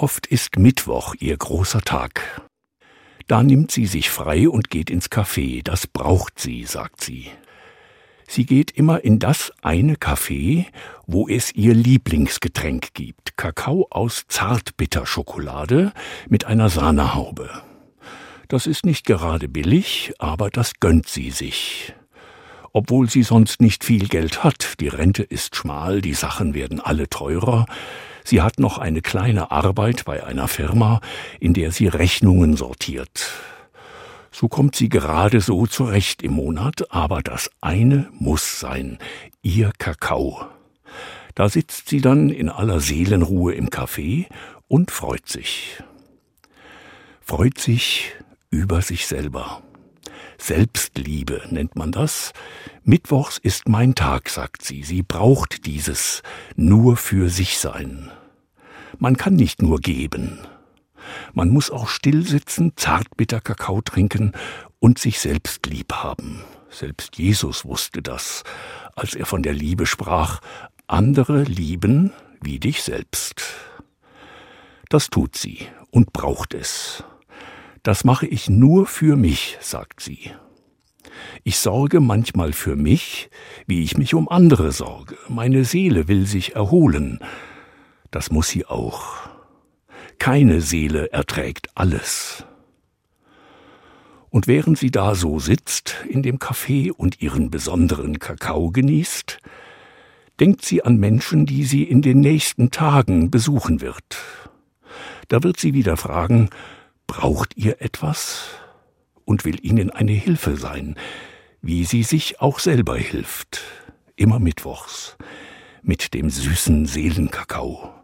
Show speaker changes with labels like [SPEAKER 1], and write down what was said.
[SPEAKER 1] Oft ist Mittwoch ihr großer Tag. Da nimmt sie sich frei und geht ins Café. Das braucht sie, sagt sie. Sie geht immer in das eine Café, wo es ihr Lieblingsgetränk gibt. Kakao aus Zartbitterschokolade mit einer Sahnehaube. Das ist nicht gerade billig, aber das gönnt sie sich. Obwohl sie sonst nicht viel Geld hat, die Rente ist schmal, die Sachen werden alle teurer, sie hat noch eine kleine Arbeit bei einer Firma, in der sie Rechnungen sortiert. So kommt sie gerade so zurecht im Monat, aber das eine muss sein, ihr Kakao. Da sitzt sie dann in aller Seelenruhe im Café und freut sich. Freut sich über sich selber. Selbstliebe nennt man das. Mittwochs ist mein Tag, sagt sie. Sie braucht dieses nur für sich sein. Man kann nicht nur geben. Man muss auch still sitzen, zartbitter Kakao trinken und sich selbst lieb haben. Selbst Jesus wusste das, als er von der Liebe sprach, andere lieben wie dich selbst. Das tut sie und braucht es. Das mache ich nur für mich, sagt sie. Ich sorge manchmal für mich, wie ich mich um andere sorge. Meine Seele will sich erholen. Das muss sie auch. Keine Seele erträgt alles. Und während sie da so sitzt in dem Café und ihren besonderen Kakao genießt, denkt sie an Menschen, die sie in den nächsten Tagen besuchen wird. Da wird sie wieder fragen, braucht ihr etwas und will ihnen eine Hilfe sein, wie sie sich auch selber hilft, immer mittwochs, mit dem süßen Seelenkakao.